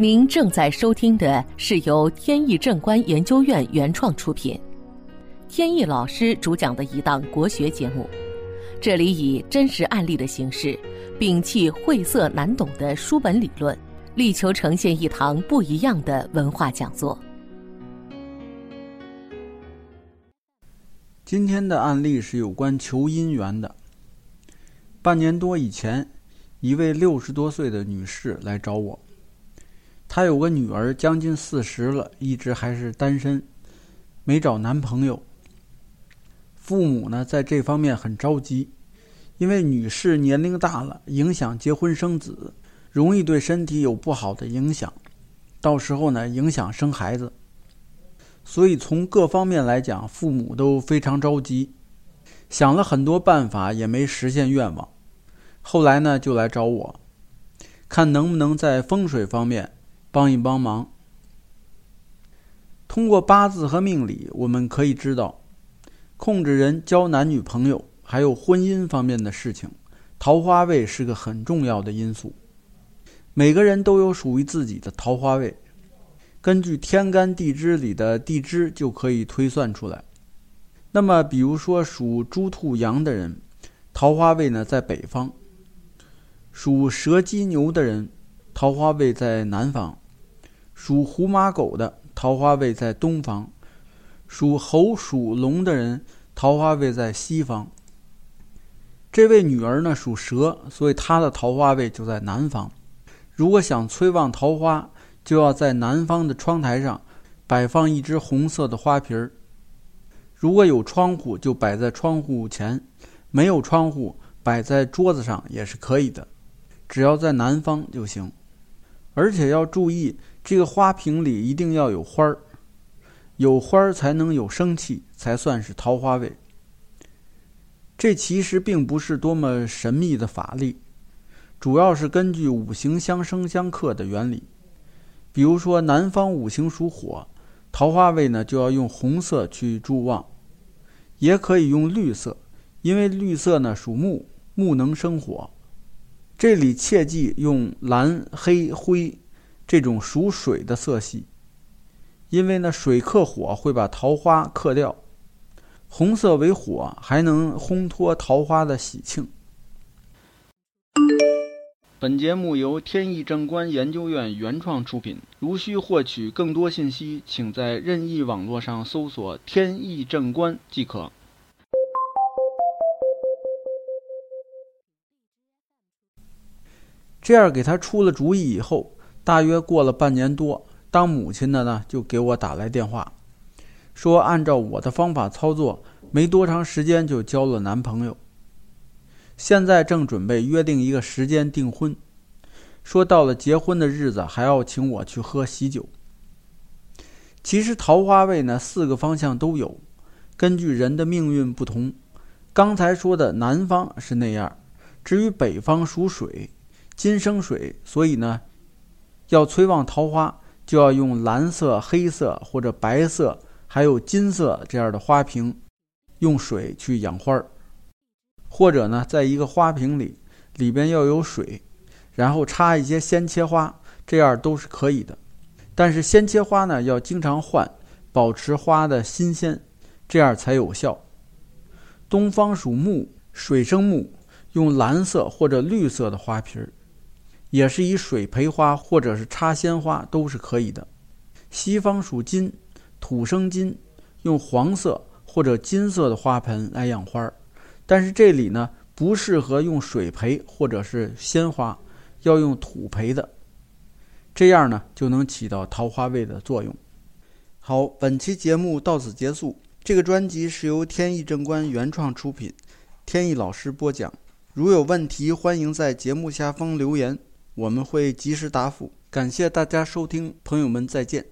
您正在收听的是由天意正观研究院原创出品，天意老师主讲的一档国学节目。这里以真实案例的形式，摒弃晦涩难懂的书本理论，力求呈现一堂不一样的文化讲座。今天的案例是有关求姻缘的。半年多以前，一位六十多岁的女士来找我。她有个女儿，将近四十了，一直还是单身，没找男朋友。父母呢，在这方面很着急，因为女士年龄大了，影响结婚生子，容易对身体有不好的影响，到时候呢，影响生孩子。所以从各方面来讲，父母都非常着急，想了很多办法，也没实现愿望。后来呢，就来找我，看能不能在风水方面。帮一帮忙。通过八字和命理，我们可以知道，控制人交男女朋友还有婚姻方面的事情，桃花位是个很重要的因素。每个人都有属于自己的桃花位，根据天干地支里的地支就可以推算出来。那么，比如说属猪、兔、羊的人，桃花位呢在北方；属蛇、鸡、牛的人，桃花位在南方。属虎、马、狗的桃花位在东方，属猴、属龙的人桃花位在西方。这位女儿呢属蛇，所以她的桃花位就在南方。如果想催旺桃花，就要在南方的窗台上摆放一只红色的花瓶儿。如果有窗户，就摆在窗户前；没有窗户，摆在桌子上也是可以的，只要在南方就行。而且要注意。这个花瓶里一定要有花儿，有花儿才能有生气，才算是桃花位。这其实并不是多么神秘的法力，主要是根据五行相生相克的原理。比如说，南方五行属火，桃花位呢就要用红色去助旺，也可以用绿色，因为绿色呢属木，木能生火。这里切记用蓝、黑、灰。这种属水的色系，因为呢水克火，会把桃花克掉。红色为火，还能烘托桃花的喜庆。本节目由天意正观研究院原创出品。如需获取更多信息，请在任意网络上搜索“天意正观”即可。这样给他出了主意以后。大约过了半年多，当母亲的呢就给我打来电话，说按照我的方法操作，没多长时间就交了男朋友。现在正准备约定一个时间订婚，说到了结婚的日子还要请我去喝喜酒。其实桃花位呢四个方向都有，根据人的命运不同，刚才说的南方是那样，至于北方属水，金生水，所以呢。要催旺桃花，就要用蓝色、黑色或者白色，还有金色这样的花瓶，用水去养花儿，或者呢，在一个花瓶里，里边要有水，然后插一些鲜切花，这样都是可以的。但是鲜切花呢，要经常换，保持花的新鲜，这样才有效。东方属木，水生木，用蓝色或者绿色的花瓶儿。也是以水培花或者是插鲜花都是可以的。西方属金，土生金，用黄色或者金色的花盆来养花儿但是这里呢不适合用水培或者是鲜花，要用土培的，这样呢就能起到桃花位的作用。好，本期节目到此结束。这个专辑是由天意正观原创出品，天意老师播讲。如有问题，欢迎在节目下方留言。我们会及时答复，感谢大家收听，朋友们再见。